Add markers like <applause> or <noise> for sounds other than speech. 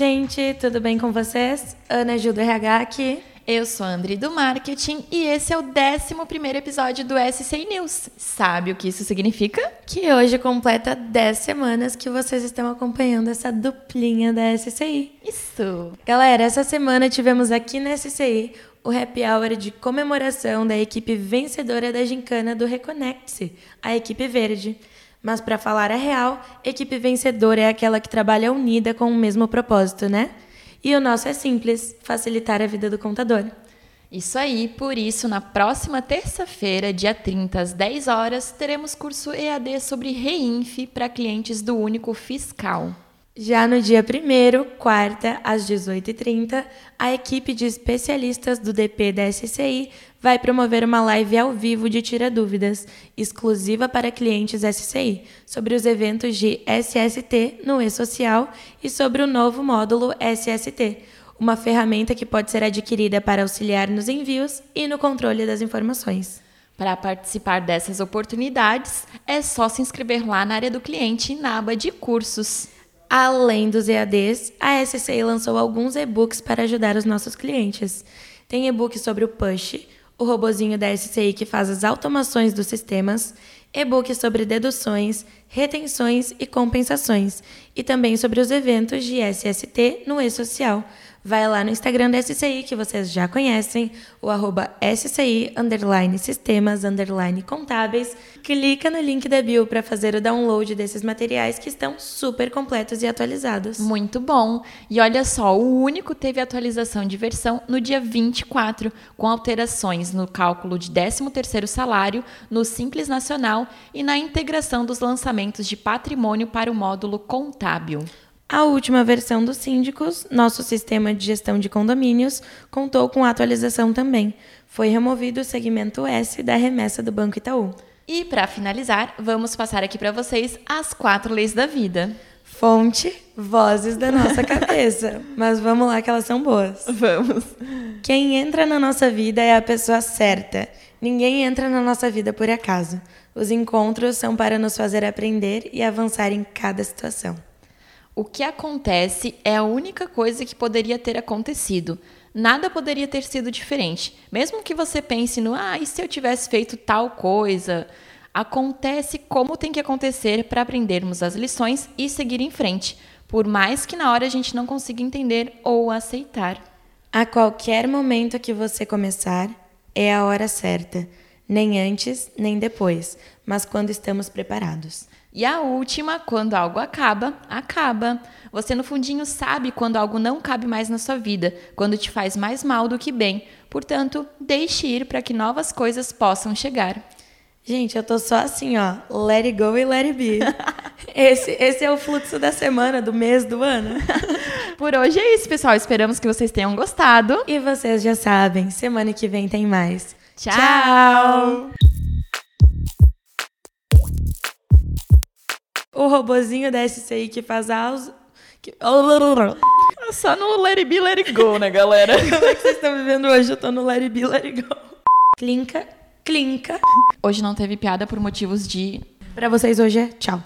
gente! Tudo bem com vocês? Ana Gil do RH aqui. Eu sou a Andri do Marketing e esse é o 11 episódio do SCI News. Sabe o que isso significa? Que hoje completa 10 semanas que vocês estão acompanhando essa duplinha da SCI. Isso! Galera, essa semana tivemos aqui na SCI o happy hour de comemoração da equipe vencedora da gincana do Reconnect-se, a equipe verde. Mas para falar a real, equipe vencedora é aquela que trabalha unida com o mesmo propósito, né? E o nosso é simples, facilitar a vida do contador. Isso aí, por isso, na próxima terça-feira, dia 30, às 10 horas, teremos curso EAD sobre REINF para clientes do Único Fiscal. Já no dia 1 quarta, às 18h30, a equipe de especialistas do DP da SCI vai promover uma live ao vivo de Tira Dúvidas, exclusiva para clientes SCI, sobre os eventos de SST no e-social e sobre o novo módulo SST, uma ferramenta que pode ser adquirida para auxiliar nos envios e no controle das informações. Para participar dessas oportunidades, é só se inscrever lá na área do cliente, na aba de cursos. Além dos EADs, a SCI lançou alguns e-books para ajudar os nossos clientes. Tem e-book sobre o Push, o robozinho da SCI que faz as automações dos sistemas, e-book sobre deduções, retenções e compensações, e também sobre os eventos de SST no e-social. Vai lá no Instagram da SCI, que vocês já conhecem, o arroba SCI, underline sistemas, underline contábeis. Clica no link da bio para fazer o download desses materiais que estão super completos e atualizados. Muito bom! E olha só, o único teve atualização de versão no dia 24, com alterações no cálculo de 13º salário, no Simples Nacional e na integração dos lançamentos de patrimônio para o módulo contábil. A última versão dos síndicos, nosso sistema de gestão de condomínios, contou com atualização também. Foi removido o segmento S da remessa do Banco Itaú. E para finalizar, vamos passar aqui para vocês as quatro leis da vida. Fonte, vozes da nossa <laughs> cabeça. Mas vamos lá que elas são boas. Vamos. Quem entra na nossa vida é a pessoa certa. Ninguém entra na nossa vida por acaso. Os encontros são para nos fazer aprender e avançar em cada situação. O que acontece é a única coisa que poderia ter acontecido. Nada poderia ter sido diferente. Mesmo que você pense no, ah, e se eu tivesse feito tal coisa? Acontece como tem que acontecer para aprendermos as lições e seguir em frente, por mais que na hora a gente não consiga entender ou aceitar. A qualquer momento que você começar, é a hora certa. Nem antes, nem depois, mas quando estamos preparados. E a última, quando algo acaba, acaba. Você no fundinho sabe quando algo não cabe mais na sua vida, quando te faz mais mal do que bem. Portanto, deixe ir para que novas coisas possam chegar. Gente, eu tô só assim, ó, let it go e let it be. <laughs> esse, esse é o fluxo da semana, do mês, do ano. <laughs> Por hoje é isso, pessoal. Esperamos que vocês tenham gostado. E vocês já sabem, semana que vem tem mais. Tchau! Tchau. O robozinho da SCI que faz aos. Que... Só no Let It Be, Let It Go, né, galera? <laughs> Como é que vocês estão vivendo hoje? Eu tô no Let It Be, Let It Go. Clinca, clinca. Hoje não teve piada por motivos de. Pra vocês hoje é tchau.